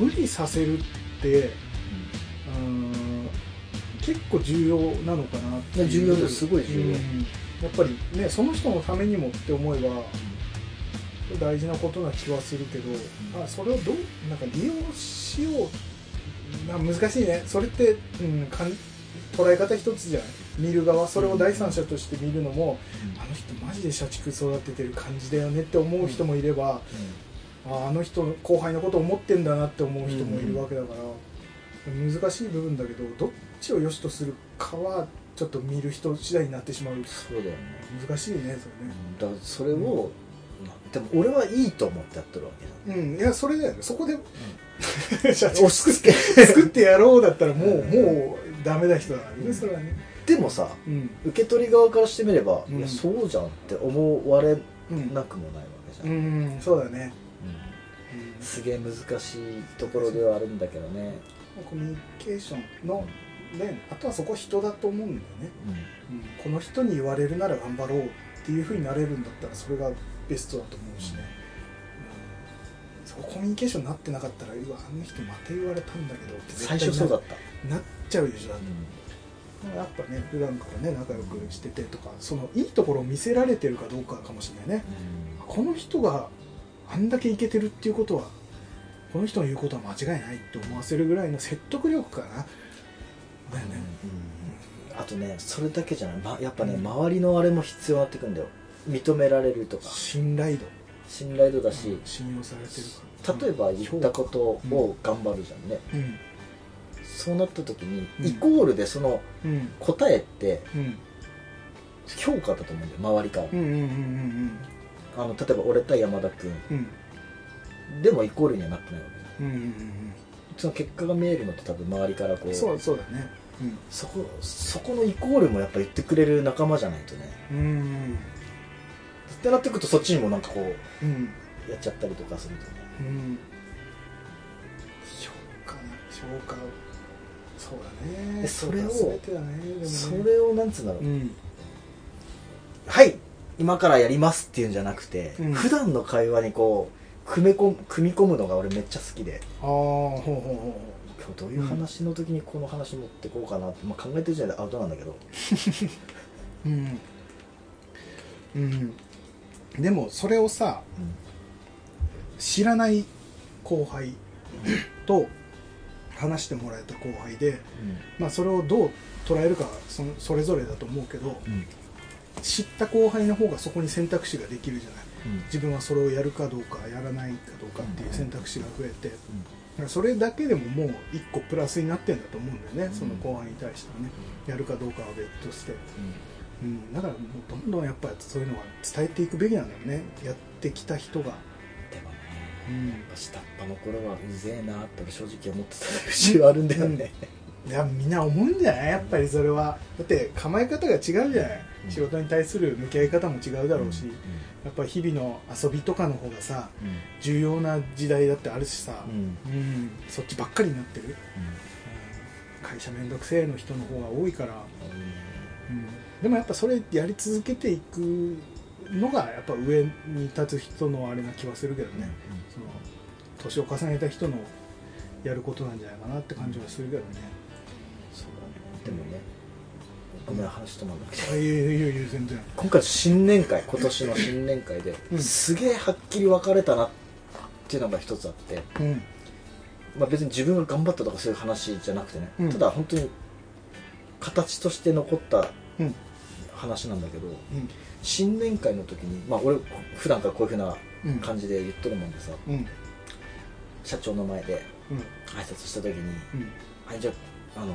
無理させるってうん結構重要なのかなって重要です。すごい重要。うん。やっぱりねその人のためにもって思えば大事なことな気はするけど、あそれをどうなんか利用しよう。な難しいね。それって、うん、かん捉え方一つじゃない。見る側それを第三者として見るのも、あの人マジで社畜育ててる感じだよねって思う人もいれば、ああの人後輩のこと思ってんだなって思う人もいるわけだから、難しい部分だけどどっちを良しとするかはちょっと見る人次第になってしまう。そうだよね。難しいねそれね。だそれを、でも俺はいいと思ってやってるわけだうん。いやそれだよね。そこで、押社畜し付け。作ってやろうだったらもう、うん。もうダメな人だからねそれはね。でもさうん。受け取り側からしてみれば、うん。いやそうじゃんって思われうんなくもないわけじうゃん、ん。そうだね、うんすげえ難しいところではあるんだけどね、コミュニケーションのねあとはそこは人だと思うんだよね、うん。この人に言われるなら頑張ろうっていうふうになれるんだったらそれがベストだと思うしね、うん、そこコミュニケーションになってなかったらうわあの人また言われたんだけどって絶対最初そうだった、ななっちゃうでしょだってやっぱね普段からね仲良くしててとかそのいいところを見せられてるかどうかかもしれないね。この人があんだけイケてるっていうことはこの人の言うことは間違いないって思わせるぐらいの説得力かな。だよね、あとねそれだけじゃない、ま、やっぱね、うん。周りのあれも必要になってくんだよ。認められるとか。信頼度。信頼度だし、信用されてるか例えば言ったことを頑張るじゃんね、うん。そうなった時に、うん。イコールでそのうん。答えってうん。評価だと思うんだよ周りから、うんうんうんあの例えば俺対山田君。うん。うんでもイコールにはなってないわけうんうんうんその結果が見えるのって多分周りからこうそうそうだね。そこそこのイコールもやっぱ言ってくれる仲間じゃないとね。うんうんってなってくるとそっちにもなんかこううん。やっちゃったりとかするとね。うん。評価ね評価そうだね。でそれをね。それをなんつうんだろう、うん。はい今からやりますっていうんじゃなくて、うん。普段の会話にこう組み込む組み込むのが俺めっちゃ好きで。ああほうほうほ今日どういう話の時にこの話持ってこうかなって、まあ、考えてる時点でアウトなんだけど、う うん。うん。でもそれをさ知らない後輩と話してもらえた後輩で、まあ、それをどう捉えるかはそのそれぞれだと思うけどうん知った後輩の方がそこに選択肢ができるじゃない。うん。自分はそれをやるかどうかやらないかどうかっていう選択肢が増えて。だからそれだけでももう一個プラスになってんだと思うんだよね、うん。その後輩に対してはね。やるかどうかは別として、うん、だからもうどんどんやっぱりそういうのは伝えていくべきなんだよね。やってきた人が、でもねうん、下っ端の頃はうぜえなって俺正直思ってた節はあるんだよね、いやみんな思うんじゃない？やっぱりそれは。だって構え方が違うじゃない、うん仕事に対する向き合い方も違うだろうし、うん。やっぱ日々の遊びとかの方がさうん。重要な時代だってあるしさ、うん。うん。そっちばっかりになってる、うん。会社めんどくせえの人の方が多いから、うん。でもやっぱそれやり続けていくのがやっぱ上に立つ人のあれな気はするけどね、その年を重ねた人のやることなんじゃないかなって感じはするけどねごめん話止まんなくてあいやいやいや全然。今回新年会今年の新年会で、うん。すげえはっきり分かれたなっていうのが一つあって、うん。まあ、別に自分が頑張ったとかそういう話じゃなくてね、うん。ただ本当に形として残ったうん。話なんだけどうん。新年会の時にまあ俺普段からこういうふうなうん。感じで言っとるもんでさうん。社長の前でうん。挨拶した時にうん「はいじゃああの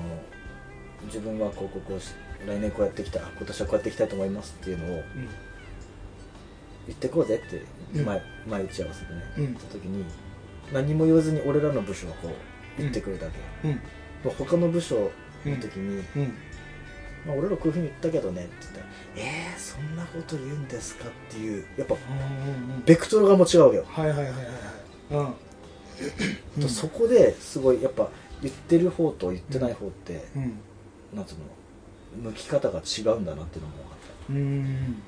自分はこうこうこうし来年こうやっていきたい今年はこうやっていきたいと思います」っていうのを言ってこうぜってうん。前,、前打ち合わせでね、うん。言った時に何も言わずに俺らの部署はこう言ってくるだけ、うん。まあ他の部署の時に、うん。まあ、俺らこういうふうに言ったけどねって言ったら「えー、そんなこと言うんですか?」っていうやっぱうんベクトルがもう違うわけよ、はいはいはいはいはい。うん。とそこですごいやっぱ言ってる方と言ってない方って、うん。なんつうの向き方が違うんだなっていうのも分かっうん。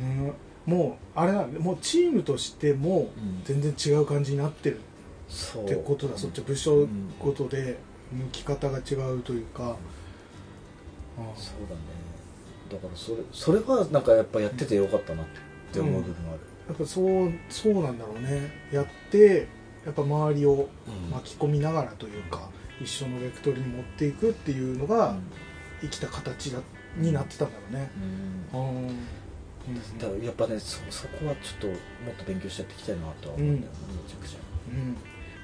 うんもうあれだ。もうチームとしてもうん。全然違う感じになってる。ってことだ。そっち部署ごとで向き方が違うというか、ああ。そうだね。だからそれそれはなんかやっぱやっててよかったなって思う部分がある、やっぱそうそうなんだろうね。やってやっぱ周りをうん。巻き込みながらというか、一緒のベクトルに持っていくっていうのが生きた形だになってたんだろうね、うん。だからやっぱねそそこはちょっともっと勉強してやっていきたいなとは思うんだよね、めちゃくちゃ、うん。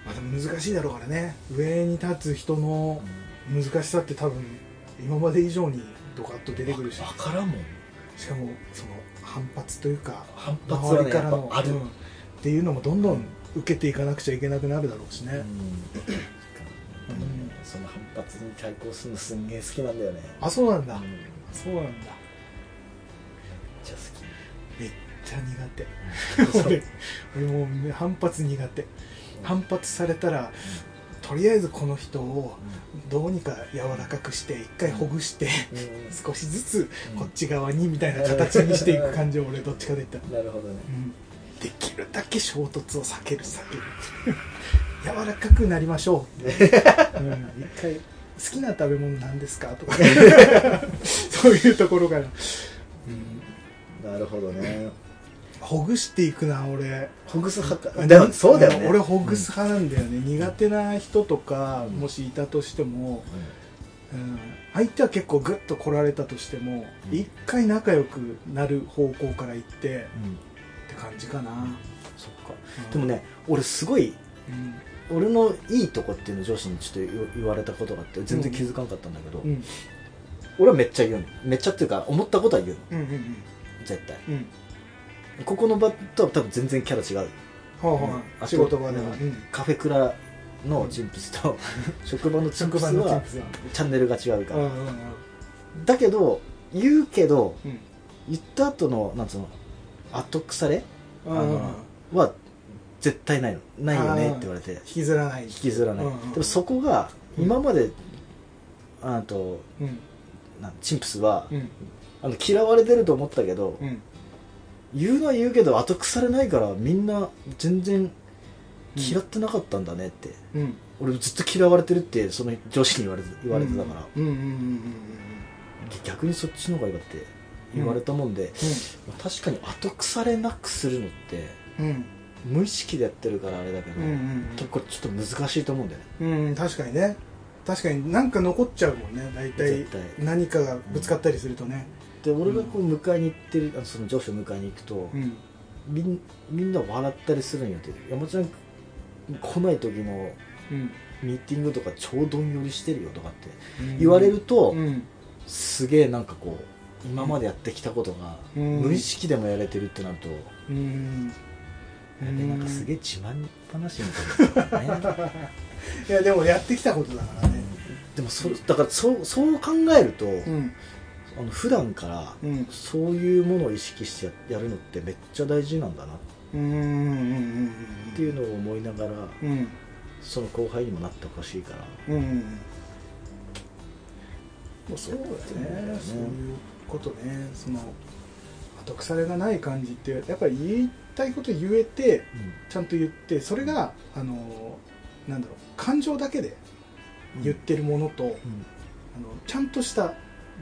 まあでも難しいだろうからね。上に立つ人の難しさって多分今まで以上にドカッと出てくるし。分からんもん。しかもその反発というか反発はねやっぱある、うん。っていうのもどんどん受けていかなくちゃいけなくなるだろうしね、うんその反発に対抗するのすんげえ好きなんだよね。あそうなんだ、うん。めっそうなんだ。ちゃ好めっちゃき苦手。俺俺もうね反発苦手。反発されたらとりあえずこの人をどうにか柔らかくして一回ほぐしてうん。少しずつうん。こっち側にみたいな形にしていく感じを俺どっちかで言ったら、なるほどね。うん。できるだけ衝突を避ける避ける 柔らかくなりましょう、うん、一回好きな食べ物なんですか？とか。そういうところから、うん、なるほどね。ほぐしていくな俺。ほぐす派か。でもそうだよね。俺ほぐす派なんだよね、苦手な人とかうん。もしいたとしても、うん、相手は結構グッと来られたとしてもうん。一、回仲良くなる方向から行ってうん、うん。って感じかな、そっか。うん。でもね俺すごいうん俺のいいとこっていうのを上司にちょっと言言われたことがあって全然気づかなかったんだけど、うん。俺はめっちゃ言うの。めっちゃっていうか思ったことは言うの。うんうんうん。絶対。うん。ここの場とは多分全然キャラ違う。はあはうん。あ仕事場では、うんうん。カフェクラのチンプスと職場のチンプスは。チャンネルが違うから。うんうんだけど言うけどうん。言った後のなんつうの後腐れうんうん。うんは絶対ないの。ないよねって言われて。引きずらない。引きずらない、うんうん。でもそこが今まで、あとうん。なんチンプスは、うん。あの嫌われてると思ったけど、うん。言うのは言うけど後腐れないからみんな全然嫌ってなかったんだねって、うん。俺ずっと嫌われてるってその上司に言われて言われてたから、逆にそっちの方がいいわって言われたもんで、まあ確かに後腐れなくするのって無意識でやってるからあれだけど、うんうん多分これちょっと難しいと思うんだよね。うんうん確かにね。確かになんか残っちゃうもんね。大体何かがぶつかったりするとね。で俺がこう迎えに行ってるその上司を迎えに行くと、うん。みんみんな笑ったりするんよって山ちゃん来ない時のうん。ミーティングとか超どんよりしてるよとかって言われると、うん。すげえなんかこう今までやってきたことがうん。無意識でもやれてるってなると、うんでなんかすげえ自慢話みたいな、ね、いやでもやってきたことだからね。でもそだからそうそう考えると、うん。あの普段からうん。そういうものを意識してややるのってめっちゃ大事なんだなっていうのを思いながらうん。その後輩にもなってほしいから。うんうんもうそうだね。ね。そういうことね。その後腐れがない感じってやっぱり言いたいこと言えてちゃんと言ってそれがあのなんだろう感情だけで言ってるものと、あのちゃんとした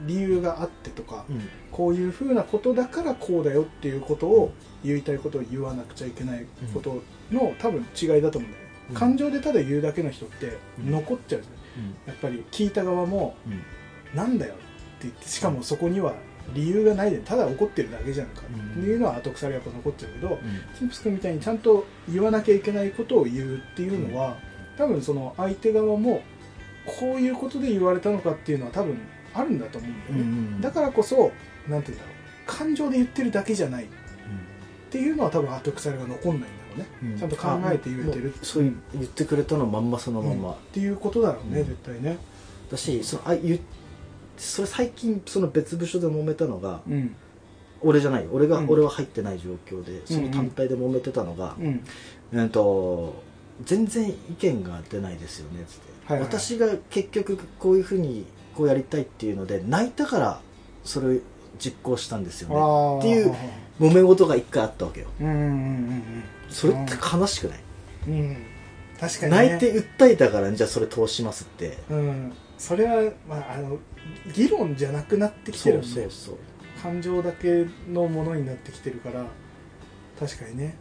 理由があってとか、うん。うんこういうふうなことだからこうだよっていうことを言いたいことを言わなくちゃいけないことの多分違いだと思うんだよね、うん。感情でただ言うだけの人ってうん。残っちゃうじゃん。やっぱり聞いた側もうんうん。なんだよって言ってしかもそこには理由がないでただ怒ってるだけじゃんか。っていうのは後腐れやっぱ残っちゃうけど、チンプス君みたいにちゃんと言わなきゃいけないことを言うっていうのは、多分その相手側もこういうことで言われたのかっていうのは多分あるんだと思うんだよね、うんだからこそなんて言うんだろう。感情で言ってるだけじゃない。っていうのは多分後腐れが残んないんだろうね、うん。ちゃんと考えて言えてるそういう言ってくれたのまんまそのまんま、っていうことだろうね、うん絶対ね。だしそのあ言それ最近その別部署で揉めたのが、うん。俺じゃない。俺が、うん。俺は入ってない状況でその単体で揉めてたのが、うん。うんと全然意見が出ないですよねつって、はいはい。私が結局こういうふうにこうやりたいっていうので泣いたからそれを実行したんですよね。あっていう揉め事が一回あったわけよ。うんうんうんうん。それって悲しくない、うん、うん、確かに、ね、泣いて訴えたからじゃあそれ通しますって。うんそれは、まあ、あの議論じゃなくなってきてるんでそうそう感情だけのものになってきてるから確かにね。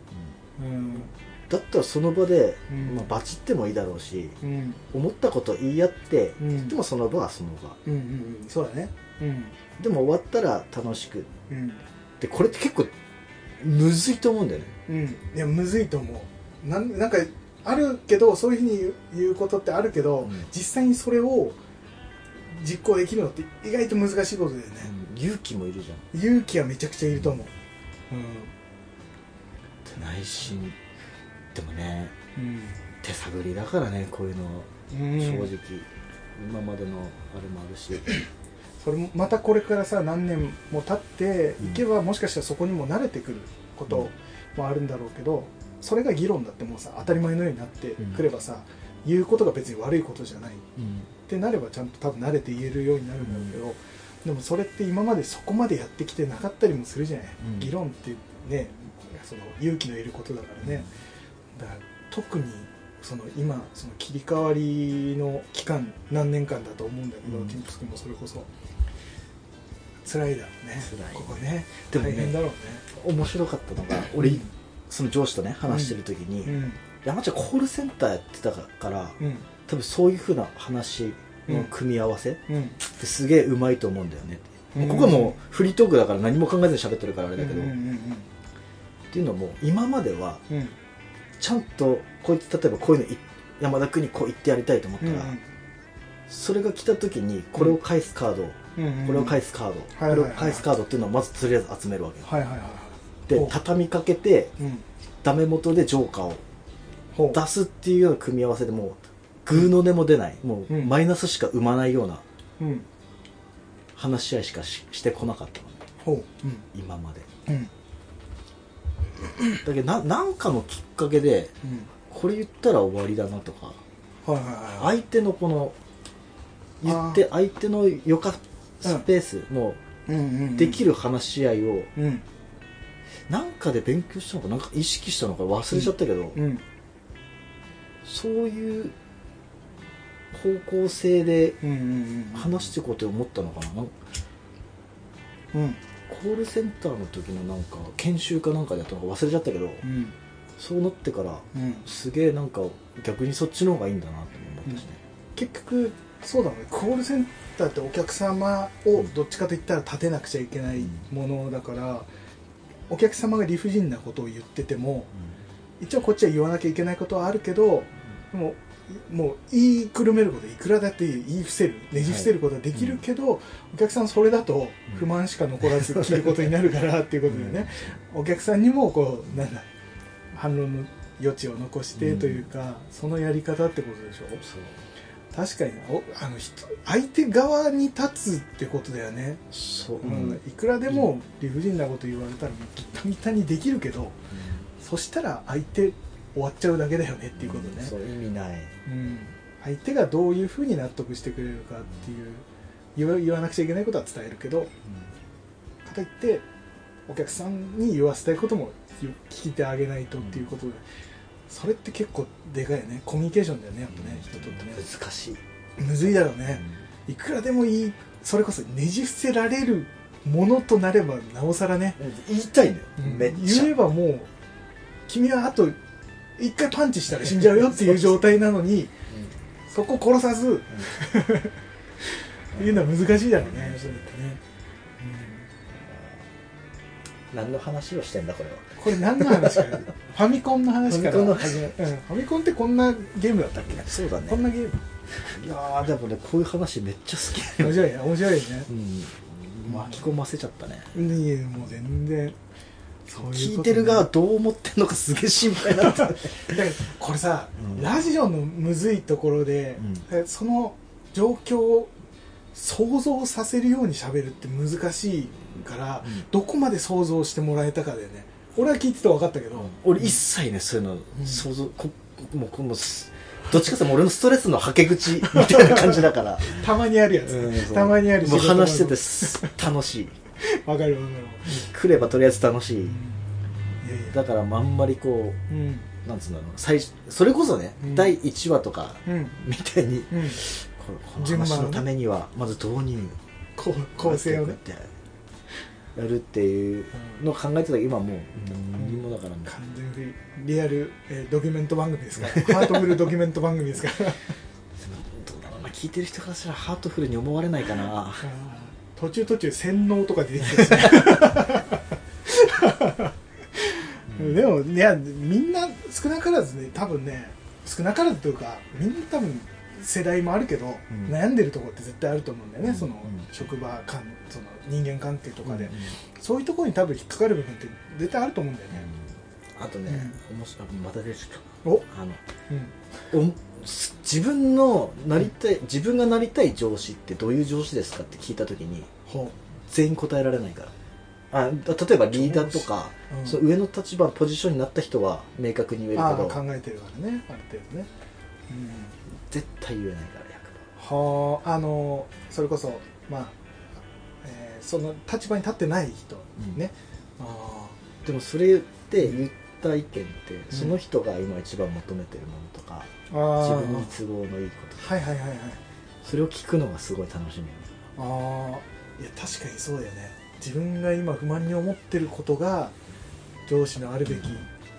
うん。だったらその場で、うん。まあ、バチってもいいだろうしうん。思ったこと言い合って、うん。でもその場はその場。うんうんうん。そうだね。うん。でも終わったら楽しく。うん。でこれって結構むずいと思うんだよね。うん。いやむずいと思う。なんなんかあるけどそういうふうに言うことってあるけど、うん。実際にそれを実行できるのって意外と難しいことだよね、勇気もいるじゃん。勇気はめちゃくちゃいると思う。内心。でもねうん、手探りだからねこういうの。はうん。正直、今までのあれもあるし。それもまたこれからさ何年も経っていけば、もしかしたらそこにも慣れてくることもあるんだろうけどそれが議論だってもうさ当たり前のようになってくればさ、言うことが別に悪いことじゃないってなればちゃんと多分慣れて言えるようになるんだけど、でもそれって今までそこまでやってきてなかったりもするじゃない、うん。議論ってねその勇気のいることだからね、だから特にその今その切り替わりの期間何年間だと思うんだけど、うん。ティンプス君もそれこそ。辛いだろうね。辛いここね。でもね大変だろうね。面白かったのが俺、うん。その上司とね話してる時に、うん。山ちゃんコールセンターやってたからうん多分そういうふうな話の組み合わせっうん。てすげえうまいと思うんだよね。うん。ここはもうフリートークだから何も考えずに喋ってるからあれだけど、うんうんっていうのも今まではうん。うんちゃんとこいつ例えばこういうのい山田君にこう言ってやりたいと思ったら、それが来た時にこれを返すカード、うんうんこれを返すカード、これを返すカードっていうのをまずとりあえず集めるわけよ。はいはいはいはい。で畳みかけてうん。ダメ元でジョーカーを出すっていうような組み合わせでもうグーの音も出ない。もううん。マイナスしか生まないようなうん。話し合いしかししてこなかった。のね今まで。だけどななんかのきっかけでうん。これ言ったら終わりだなとか相手のこの言って相手の余暇スペースもうんうんうん。できる話し合いをうん。なんかで勉強したのかなんか意識したのか忘れちゃったけど、うん。そういう方向性でうんうん話していこうと思ったのかな？うん。コールセンターの時のなんか研修かなんかでやったのか忘れちゃったけどうん。そうなってからうん。すげえなんか逆にそっちの方がいいんだなって思ったしね、結局そうだね。コールセンターってお客様をどっちかといったら立てなくちゃいけないものだから、お客様が理不尽なことを言ってても一応こっちは言わなきゃいけないことはあるけどでももう言いくるめることいくらだって言い伏せるねじ伏せることはできるけど、お客さんそれだと不満しか残らず切ることになるからっていうことでね、お客さんにもこうなんだ反論の余地を残してというか、そのやり方ってことでしょ？そう。確かに。おあの人相手側に立つってことだよね、そう、ううん。んいくらでも理不尽なこと言われたらギッタギタにできるけどそしたら相手終わっちゃうだけだよねっていうことね、そう意味ない。うん、相手がどういうふうに納得してくれるかっていう言わ言わなくちゃいけないことは伝えるけどかといってお客さんに言わせたいこともよ聞いてあげないとっていうことで、それって結構でかいよね。コミュニケーションだよねやっぱね人とってね。難しい、むずいだろうね、いくらでもいいそれこそねじ伏せられるものとなればなおさらね、言いたいんだよ、うん。めっちゃ。言えばもう君はあと一回パンチしたら死んじゃうよっていう状態なのにそこ殺さず言うのは難しいだろうね。それってね、何の話をしてんだこれは。うんこれ何の話か。ファミコンの話からファミコンの始め。うん、ファミコンってこんなゲームだったっけ？そうだね。こんなゲーム。いやーでもねこういう話めっちゃ好き。面白いね。面白いね。うん。巻き込ませちゃったね。いやもう全然聞いてる側どう思ってんのかすげえ心配だった だからこれさ、うん。ラジオのむずいところで、えその状況を想像させるように喋るって難しいから、うん。どこまで想像してもらえたかでね。俺は聞いてて分かったけど、俺一切ねそういうのうん。想像こもうこどっちかっていうと俺のストレスのはけ口みたいな感じだから。たまにあるやつ、たまにあるもう仕事場の話しててす楽しい 分かる分かる、来ればとりあえず楽しい。うん。いやいやだからあんまりこうなんつうんだろう最それこそね、うん。第1話とかうん。みたいにうん。ここの順番をね話のためにはまず導入こう構成をね。こうやってやるっていうのを考えてたけど今もう何にもだからね、完全にリアル、えードキュメント番組ですから。ハートフルドキュメント番組ですから。どうだろうな。聞いてる人からしたらハートフルに思われないかな。あー途中途中洗脳とか出てきてですね。でもいやみんな少なからずね多分ね少なからずというかみんな多分世代もあるけど、ん。悩んでるところって絶対あると思うんだよね、うん。そのうん。職場間その人間関係とかで、うんそういうところに多分引っかかる部分って絶対あると思うんだよね、あとね、面白いまた出てきたお、あのうん、自分のなりたい自分がなりたい上司ってどういう上司ですかって聞いた時にほ全員答えられないから。あ例えばリーダーとか、うん。その上の立場ポジションになった人は明確に言えるああけど考えてるからねある程度ね、うん、絶対言えないからはああのそれこそまあ、えーその立場に立ってない人うん。ね、あ100%でもそれって言った意見って、んその人が今一番求めてるものとか、自分に都合のいいこととかはいはいはいはい。それを聞くのがすごい楽しみああいや確かにそうだよね。自分が今不満に思ってることが上司のあるべき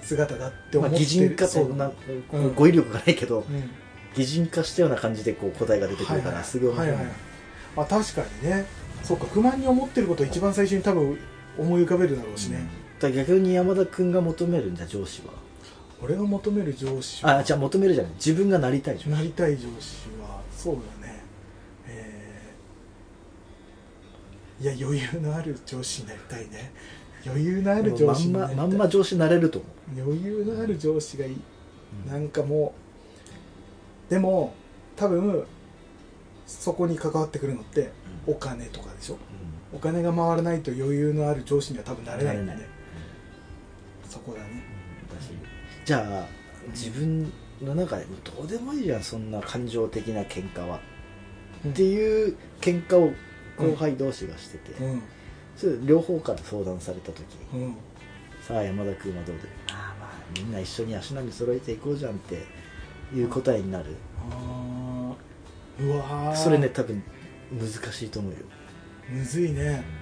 姿だってまあ、思ってる、擬人化とな、う。ん。語彙力がないけどうん。擬人化したような感じでこう答えが出てくるから、すごい面白い、はいはいはい。あ確かにね。そうか不満に思ってることを一番最初に多分思い浮かべるだろうしね、だから逆に山田君が求めるんじゃ上司は。俺が求める上司は。あじゃあ求めるじゃない。自分がなりたい上司。なりたい上司はそうだね。えーいや余裕のある上司になりたいね。余裕のある上司になりたい。まんままんま上司になれると思う。余裕のある上司がいい、なんかもうでも多分そこに関わってくるのってお金とかでしょ。お金が回らないと余裕のある上司には多分なれないんでなれないそこだね。だし。じゃあ自分の中でどうでもいいじゃんそんな感情的な喧嘩は、っていう喧嘩を後輩同士がしてて、うん。それ両方から相談された時うん。さあ山田君はどうでああまあみんな一緒に足並み揃えていこうじゃんっていう答えになる、うわー。それね多分難しいと思うよ、むずいね。あ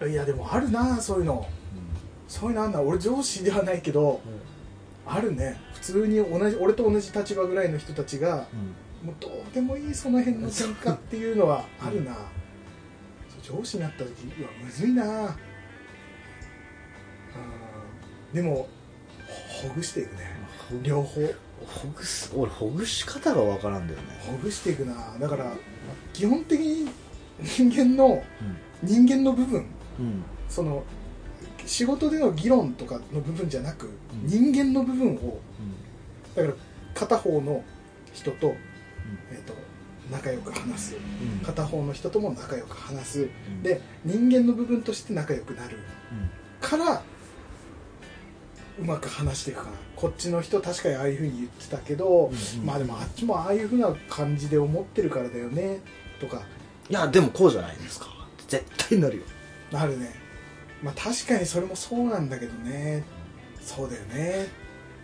どいやでもあるなそういうの。そういうのあんな俺上司ではないけどあるね。普通に同じ俺と同じ立場ぐらいの人たちがもうどうでもいいその辺の喧嘩っていうのはあるな、上司になった時うわむずいな。うんでもほほぐしていくね。うん両方。ほぐす俺ほぐし方がわからんだよね、ほぐしていくな。だから基本的に人間の人間の部分うん。その仕事での議論とかの部分じゃなく、ん。人間の部分をだから片方の人と,、えー、と仲良く話す。うん。片方の人とも仲良く話す。うん。で人間の部分として仲良くなる。うん。からうまく話していくかな。こっちの人確かにああいうふうに言ってたけど、うんうん。まあでもあっちもああいうふうな感じで思ってるからだよねとか。いやでもこうじゃないですか絶対なるよ。あるね。まあ確かにそれもそうなんだけどね。そうだよね。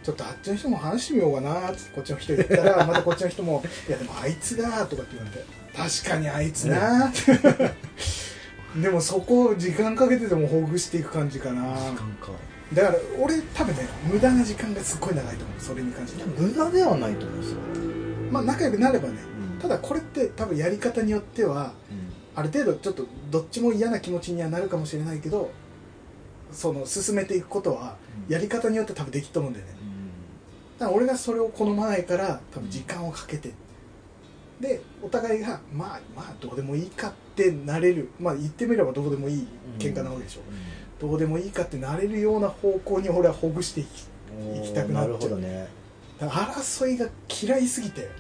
ちょっとあっちの人も話してみようかな。ってこっちの人言ったら またこっちの人も「いやでもあいつが」とかって言われて「確かにあいつな」ってでもそこを時間かけてでもほぐしていく感じかな。時間か。だから俺多分ね無駄な時間がすっごい長いと思う。それに関して。無駄ではないと思うんですよ、まあ仲良くなればね。うん。ただこれって多分やり方によってはある程度ちょっとどっちも嫌な気持ちにはなるかもしれないけどその進めていくことはうん。やり方によって多分できると思うんだよね。だから俺がそれを好まないから多分時間をかけて。でお互いがまあまあどうでもいいかってなれる。まあ言ってみればどうでもいい喧嘩なわけでしょ、どうでもいいかってなれるような方向に俺はほぐしていきうん行きたくなっちゃう。るほどね、争いが嫌いすぎて、うん。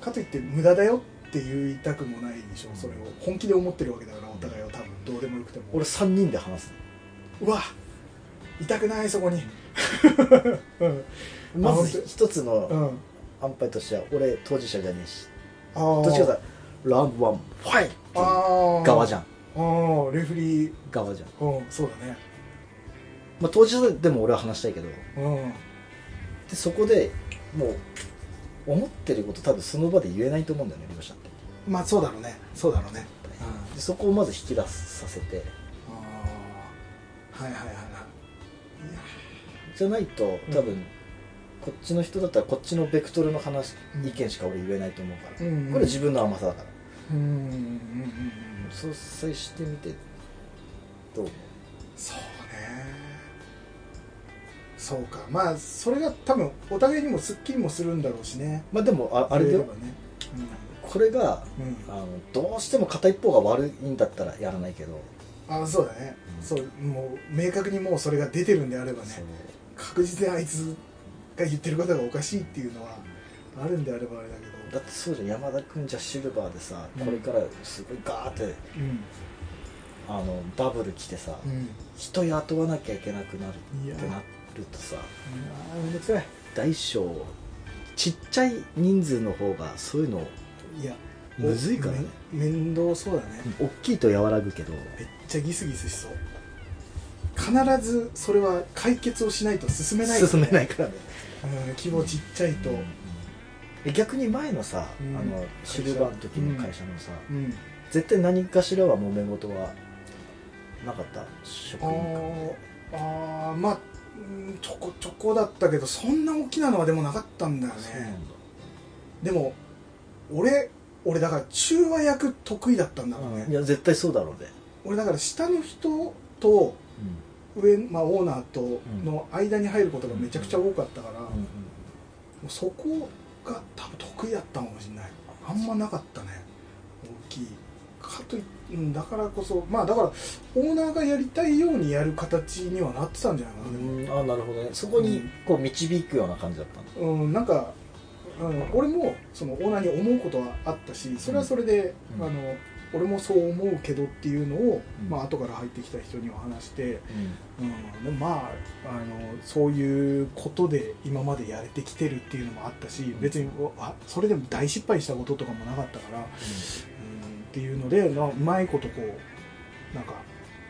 かといって無駄だよって言いたくもないでしょそれを本気で思ってるわけだからお互いは多分。どうでもよくても。俺3人で話すうわ痛くないそこに。う んまず一つのうん。安牌としては俺当事者じゃねえし。あどっちかさ round one fight あー。側じゃん。あーレフリー。側じゃん。うんそうだね。まあ、当事者でも俺は話したいけど。うん。でそこでもう思ってること多分その場で言えないと思うんだよね両者って。まあそうだろうね。そうだろうね。うん。でそこをまず引き出させて。はいはいはいはい。じゃないと多分、こっちの人だったらこっちのベクトルの話、うん意見しか俺言えないと思うから、うんうんこれ自分の甘さだから、うんうんうんうんうん。そう接してみてどう思う？そう。ねそうか。まあそれが多分お互いにもすっきりもするんだろうしね。まあでもああれだよ。言えばね。これがうん、うんあのどうしても片一方が悪いんだったらやらないけど、あそうだね、うん。そうもう明確にもうそれが出てるんであればね。確実にあいつが言ってることがおかしいっていうのはあるんであればあれだけど。だってそうじゃん山田君じゃシルバーでさ、うん。これからすごいガーってうん。あのバブル来てさ、うん。人雇わなきゃいけなくなるってなるとさあーめんどくさい。大小ちっちゃい人数の方がそういうのいやむずいからね。め面倒そうだね。大きいと和らぐけど。めっちゃギスギスしそう。必ずそれは解決をしないと進めない進めないからね。うん規模ちっちゃいと。え逆に前のさ、うん。あのシルバーの時の会社のさ、うん。絶対何かしらは揉め事はなかった？職あ員間ーあーまあうんちょこちょこだったけどそんな大きなのはでもなかったんだよね。でも俺俺だから中和役得意だったんだろうね、いや絶対そうだろうね、俺だから下の人と上、まあ、オーナーとの間に入ることがめちゃくちゃ多かったから、もうんうん。うそこが多分得意だったかもしれない。あんまなかったね。大きい。かというんだからこそまあだからオーナーがやりたいようにやる形にはなってたんじゃないかな、あなるほどね。そこにこう導くような感じだったんだうん、なんか、うん、俺もそのオーナーに思うことはあったしそれはそれで、うん。あの俺もそう思うけどっていうのを、うん。まあ後から入ってきた人には話して、うん。まああのそういうことで今までやれてきてるっていうのもあったし別にあそれでも大失敗したこととかもなかったから、うん、っていうのでなうまいことこうなんか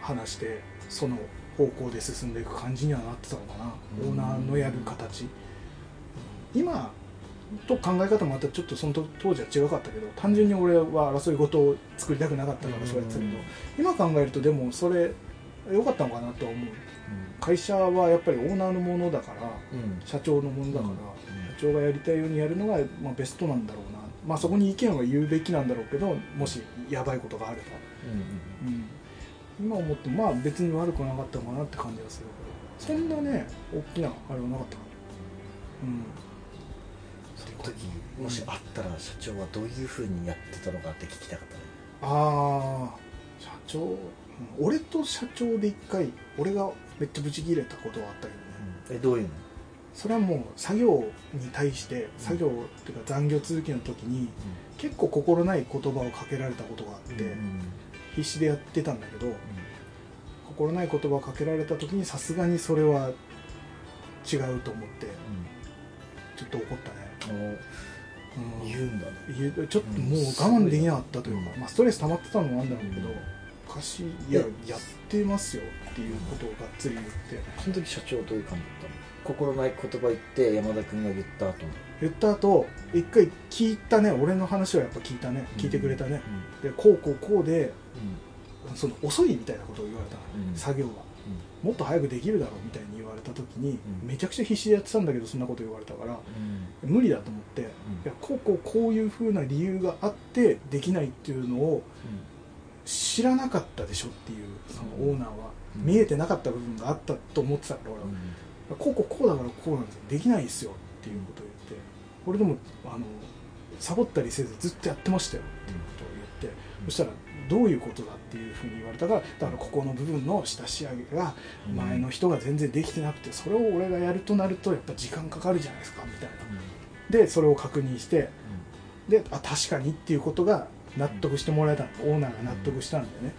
話してその方向で進んでいく感じにはなってたのかな、うん。オーナーのやる形、うん今と考え方もまたちょっとその当当時は違かったけど単純に俺は争い事を作りたくなかったからそうやってたけど、今考えるとでもそれ良かったのかなとは思う。会社はやっぱりオーナーのものだからうん。社長のものだから、社長がやりたいようにやるのが、まあ、ベストなんだろうな、まあ、そこに意見は言うべきなんだろうけどもしやばいことがあれば、うんうん、今思ってもまあ別に悪くなかったのかなって感じがする。けどそんなね大きなあれはなかったかな。うん。その時もしあったら社長はどういうふうにやってたのかって聞きたかったね。ああ社長、うん俺と社長で一回俺がめっちゃブチ切れたことはあったけどね、えどういうの？それはもう作業に対して作業っていうか残業続きの時に結構心ない言葉をかけられたことがあって、必死でやってたんだけど心ない言葉をかけられた時にさすがにそれは違うと思ってちょっと怒ったね、うん。言うんだね。ちょっともう我慢できなかったというか、うん。まあ、ストレス溜まってたのもあるんだろうけど、うん。おかしいいやでやってますよっていうことをがっつり言ってその時社長どういう感じだったの？心ない言葉言って山田君が言った後言った後一回聞いたね。俺の話はやっぱ聞いたね。聞いてくれたね、でこうこうこうでその遅いみたいなことを言われた作業がもっと早くできるだろうみたいに言われた時に、うん。めちゃくちゃ必死でやってたんだけどそんなこと言われたから無理だと思って、いやこうこうこういうふうな理由があってできないっていうのを知らなかったでしょっていうそのオーナーは。うん。見えてなかった部分があったと思ってたから俺は、こうこうこうだからこうなんですよ。できないですよっていうことを言って俺でもあのサボったりせずずっとやってましたよっていうことを言って、そしたらどういうことだっていうふうに言われたからだからここの部分の下仕上げが前の人が全然できてなくてそれを俺がやるとなるとやっぱ時間かかるじゃないですかみたいな。でそれを確認してであ確かにっていうことが納得してもらえたのオーナーが納得したんだよね、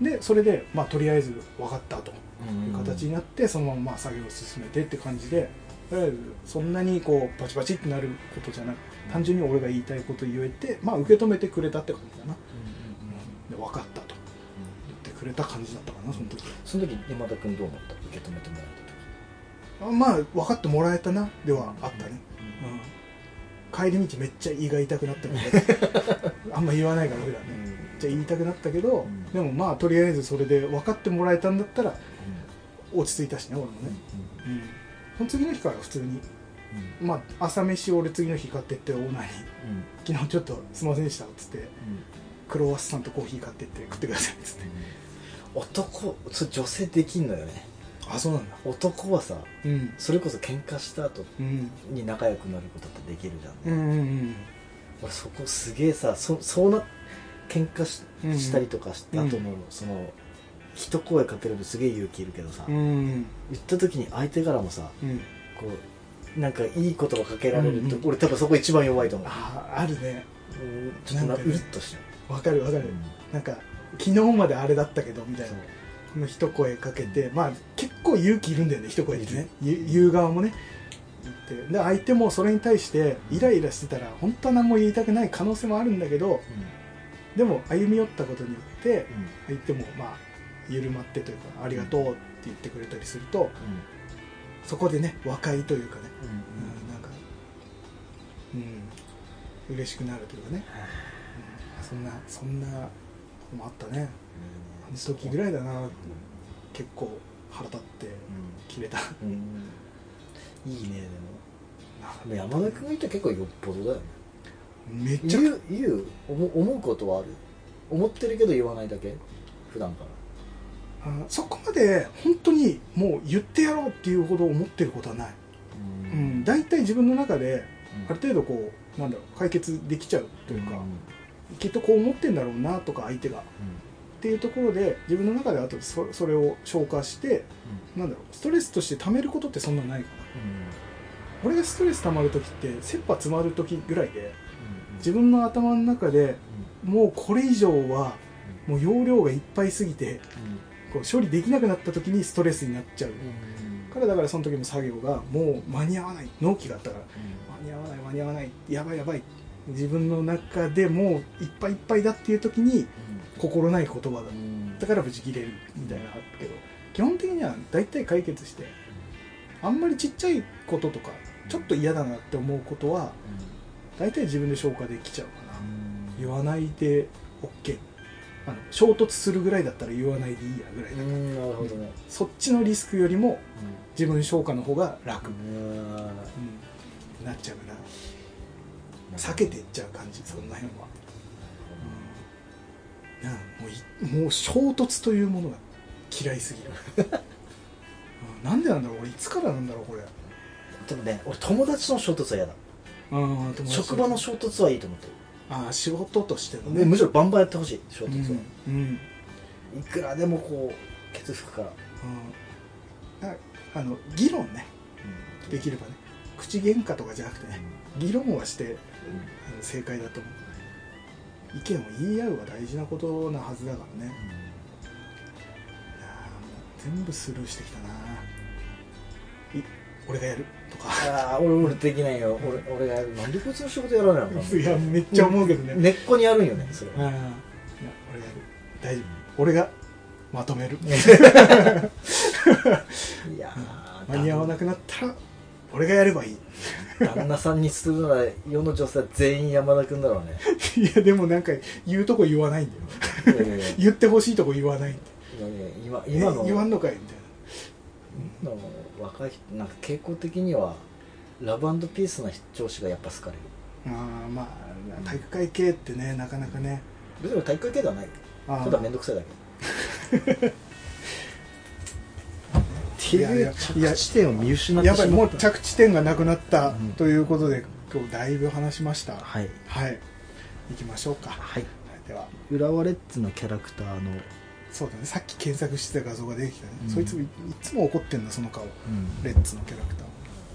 うん、でそれで、まあ、とりあえず分かったという形になってそのまままあ作業を進めてって感じでとりあえずそんなにこうバチバチってなることじゃなく単純に俺が言いたいこと言えて、まあ、受け止めてくれたって感じだな、うんで分かったと。言ってくれた感じだったかなその時。その時山田君どう思った？受け止めてもらえあまあ分かってもらえたな。ではあったね、うん、帰り道めっちゃ胃が痛くなったけど あんま言わないから普段ね。た時めっちゃ言いたくなったけど、うん。でもまあとりあえずそれで分かってもらえたんだったら落ち着いたしね俺もね、うん、その次の日から普通に。まあ朝飯を俺次の日買ってってオーナーに「昨日ちょっとすいませんでした」っつってクロワッサンとコーヒー買ってって食ってくださいっつって。男それ女性できんのよね。あそうなんだ。男はさうん。それこそ喧嘩した後うん。に仲良くなることってできるじゃん、うんうん俺そこすげえさそそうな喧嘩しうんしたりとかした後の、その一声かけるのすげえ勇気いるけどさ、うん。うん言った時に相手からもさうん。こうなんかいい言葉かけられると、うんうん俺多分そこ一番弱いと思う。ああるね。うんちょっとうるっとしちゃう、わかるわかる、なんか昨日まであれだったけどみたいな。この一声かけてまあ結構勇気いるんだよね一声でね。言う側もね。で相手もそれに対してイライラしてたら本当は何も言いたくない可能性もあるんだけどでも歩み寄ったことによって相手もまあ緩まってというかありがとうって言ってくれたりするとそこでね和解というかね、うん、なんかうん嬉しくなるというかね、うん、そんなそんなこともあったね。あの時ぐらいだな。結構腹立って切れた。うん。いいねでも。山田君が言ったら結構よっぽどだよね。めっちゃ言う言う。思うことはある。思ってるけど言わないだけ。普段から。あそこまで本当にもう言ってやろうっていうほど思ってることはない、うん、大体自分の中である程度こうなんだろう解決できちゃうというか、きっとこう思ってんだろうなとか相手が。っていうところで自分の中であとそそれを消化してなんだろうストレスとして溜めることってそんなないかな。俺がストレス溜まる時って切羽詰まる時ぐらいで自分の頭の中でもうこれ以上はもう容量がいっぱいすぎてこう処理できなくなった時にストレスになっちゃう。からだからその時の作業がもう間に合わない。納期があったから間に合わない間に合わないやばいやばい。自分の中でもういっぱいいっぱいだっていう時に心ない言葉だ。だからブチ切れるみたいなのあったけど基本的には大体解決してあんまりちっちゃいこととかちょっと嫌だなって思うことは大体自分で消化できちゃうかな。言わないで OK あの衝突するぐらいだったら言わないでいいやぐらいだうんなるほどね。そっちのリスクよりも自分消化の方が楽、うん。うん。なっちゃうから。避けていっちゃう感じその辺は、うん、もういもう衝突というものが嫌いすぎる、うん。なんでなんだろう俺いつからなんだろうこれ。でもね俺友達の衝突は嫌だ。うん友達職場の衝突はいいと思ってるああ仕事としてのね。むしろバンバンやってほしい衝うん突は、うんいくらでもこうケツ吹くから、うん。ああの議論ね。できればね。口喧嘩とかじゃなくてね。議論はしてあの正解だと思う。意見を言い合うは大事なことなはずだからね。いやーもう全部スルーしてきたな。い俺がやるとか。ああ俺俺できないよ。俺俺がやる。なんでこいつの仕事やらないの？かいやめっちゃ思うけどね、根っこにあるんよねそれ。ああいや俺がやる。大丈夫。俺がまとめる。いやー間に合わなくなったら俺がやればいい。旦那さんにするなら世の女性は全員山田君だろうね。いやでもなんか言うとこ言わないんだよ。言ってほしいとこ言わないんだ今今の。え言わんのかいみたいな若い人なんか傾向的にはラブピースな上司がやっぱ好かれる。ああまあ体育会系ってねなかなかね。別に体育会系ではない。あただ面倒くさいだけ。っていやいやいう着地点を見失ってやばいもうしまった着地点がなくなったうん。ということで今日だいぶ話しました。はい。はい。行きましょうか。はいでは。浦和レッズのキャラクターの、そうだね。さっき検索してた画像が出てきたね、うん。そいついいつも怒ってんだその顔。うん。レッツのキャラクター。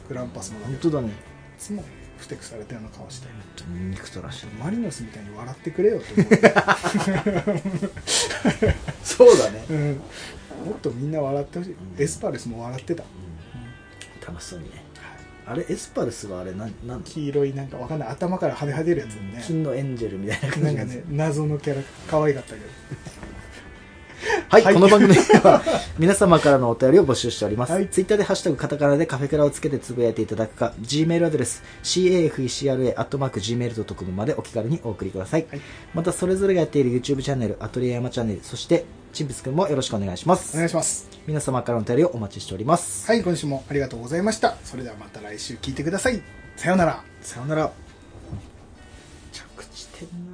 グランパスの本当だね。つもふてくされたような顔して憎たらしいマリノスみたいに笑ってくれよと思う、そうだね、うん、もっとみんな笑ってほしい、ん。エスパルスも笑ってた、楽しそうにね。あれエスパルスはあれなんなん？黄色いなんかわかんない。頭から跳ねは出るやつね、金のエンジェルみたいな感じ。なんかね謎のキャラ可愛かったけどはい、はいこの番組では 皆様からのお便りを募集しております。はいツイッターでハッシュタグカタカナでカフェクラをつけてつぶやいていただくか、Gmail アドレス cafecra.gmail.com までお気軽にお送りください。はいまたそれぞれがやっている YouTube チャンネル、アトリエ山チャンネル、そしてチンプスくんもよろしくお願いします。お願いします皆様からのお便りをお待ちしております。はい今週もありがとうございましたそれではまた来週聞いてくださいさようならさようなら。着地点な